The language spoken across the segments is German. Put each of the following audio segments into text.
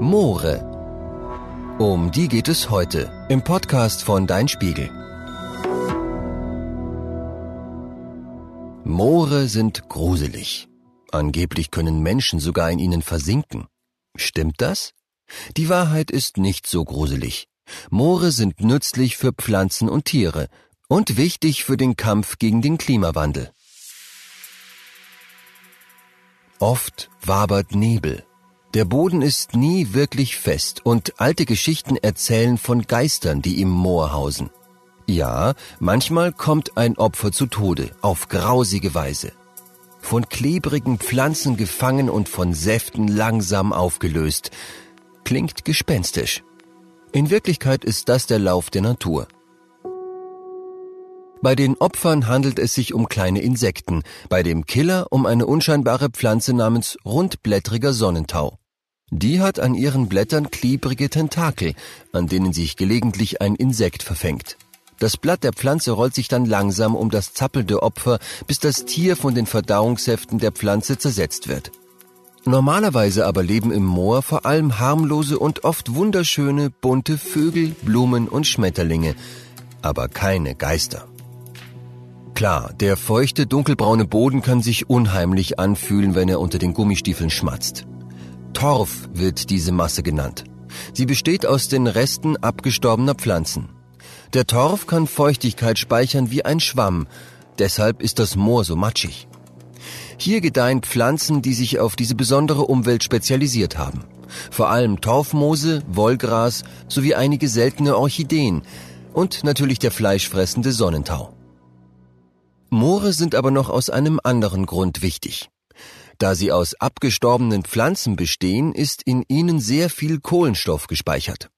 Moore. Um die geht es heute im Podcast von Dein Spiegel. Moore sind gruselig. Angeblich können Menschen sogar in ihnen versinken. Stimmt das? Die Wahrheit ist nicht so gruselig. Moore sind nützlich für Pflanzen und Tiere und wichtig für den Kampf gegen den Klimawandel. Oft wabert Nebel. Der Boden ist nie wirklich fest und alte Geschichten erzählen von Geistern, die im Moor hausen. Ja, manchmal kommt ein Opfer zu Tode, auf grausige Weise. Von klebrigen Pflanzen gefangen und von Säften langsam aufgelöst. Klingt gespenstisch. In Wirklichkeit ist das der Lauf der Natur. Bei den Opfern handelt es sich um kleine Insekten, bei dem Killer um eine unscheinbare Pflanze namens rundblättriger Sonnentau. Die hat an ihren Blättern klebrige Tentakel, an denen sich gelegentlich ein Insekt verfängt. Das Blatt der Pflanze rollt sich dann langsam um das zappelnde Opfer, bis das Tier von den Verdauungssäften der Pflanze zersetzt wird. Normalerweise aber leben im Moor vor allem harmlose und oft wunderschöne bunte Vögel, Blumen und Schmetterlinge, aber keine Geister. Klar, der feuchte, dunkelbraune Boden kann sich unheimlich anfühlen, wenn er unter den Gummistiefeln schmatzt. Torf wird diese Masse genannt. Sie besteht aus den Resten abgestorbener Pflanzen. Der Torf kann Feuchtigkeit speichern wie ein Schwamm, deshalb ist das Moor so matschig. Hier gedeihen Pflanzen, die sich auf diese besondere Umwelt spezialisiert haben. Vor allem Torfmoose, Wollgras sowie einige seltene Orchideen und natürlich der fleischfressende Sonnentau. Moore sind aber noch aus einem anderen Grund wichtig. Da sie aus abgestorbenen Pflanzen bestehen, ist in ihnen sehr viel Kohlenstoff gespeichert.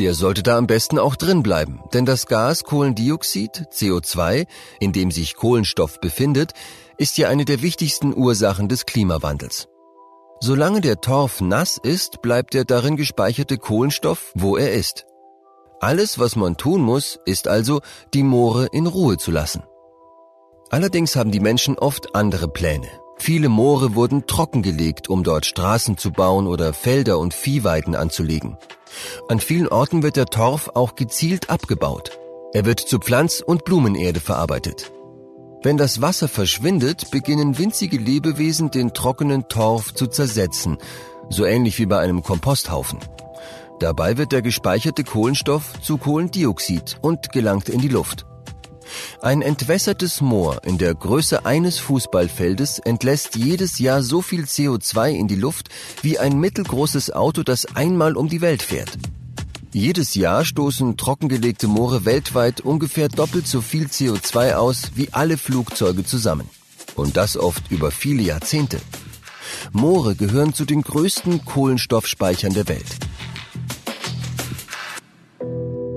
Der sollte da am besten auch drin bleiben, denn das Gas Kohlendioxid, CO2, in dem sich Kohlenstoff befindet, ist ja eine der wichtigsten Ursachen des Klimawandels. Solange der Torf nass ist, bleibt der darin gespeicherte Kohlenstoff, wo er ist. Alles, was man tun muss, ist also, die Moore in Ruhe zu lassen. Allerdings haben die Menschen oft andere Pläne. Viele Moore wurden trockengelegt, um dort Straßen zu bauen oder Felder und Viehweiden anzulegen. An vielen Orten wird der Torf auch gezielt abgebaut. Er wird zu Pflanz- und Blumenerde verarbeitet. Wenn das Wasser verschwindet, beginnen winzige Lebewesen den trockenen Torf zu zersetzen, so ähnlich wie bei einem Komposthaufen. Dabei wird der gespeicherte Kohlenstoff zu Kohlendioxid und gelangt in die Luft. Ein entwässertes Moor in der Größe eines Fußballfeldes entlässt jedes Jahr so viel CO2 in die Luft wie ein mittelgroßes Auto, das einmal um die Welt fährt. Jedes Jahr stoßen trockengelegte Moore weltweit ungefähr doppelt so viel CO2 aus wie alle Flugzeuge zusammen. Und das oft über viele Jahrzehnte. Moore gehören zu den größten Kohlenstoffspeichern der Welt.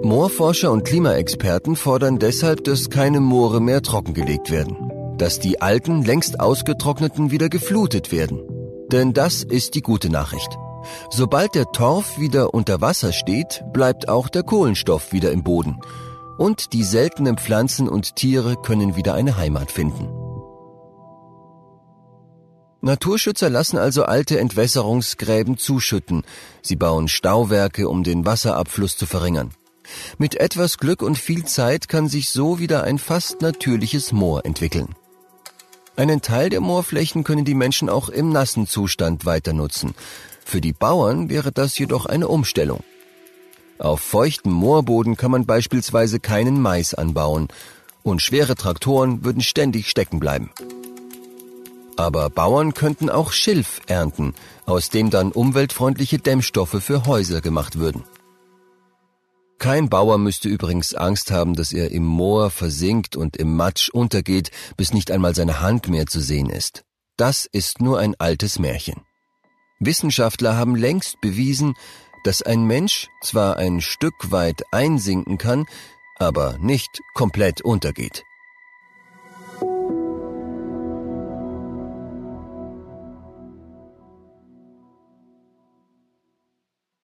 Moorforscher und Klimaexperten fordern deshalb, dass keine Moore mehr trockengelegt werden, dass die alten, längst ausgetrockneten wieder geflutet werden. Denn das ist die gute Nachricht. Sobald der Torf wieder unter Wasser steht, bleibt auch der Kohlenstoff wieder im Boden. Und die seltenen Pflanzen und Tiere können wieder eine Heimat finden. Naturschützer lassen also alte Entwässerungsgräben zuschütten. Sie bauen Stauwerke, um den Wasserabfluss zu verringern. Mit etwas Glück und viel Zeit kann sich so wieder ein fast natürliches Moor entwickeln. Einen Teil der Moorflächen können die Menschen auch im nassen Zustand weiter nutzen. Für die Bauern wäre das jedoch eine Umstellung. Auf feuchtem Moorboden kann man beispielsweise keinen Mais anbauen und schwere Traktoren würden ständig stecken bleiben. Aber Bauern könnten auch Schilf ernten, aus dem dann umweltfreundliche Dämmstoffe für Häuser gemacht würden. Kein Bauer müsste übrigens Angst haben, dass er im Moor versinkt und im Matsch untergeht, bis nicht einmal seine Hand mehr zu sehen ist. Das ist nur ein altes Märchen. Wissenschaftler haben längst bewiesen, dass ein Mensch zwar ein Stück weit einsinken kann, aber nicht komplett untergeht.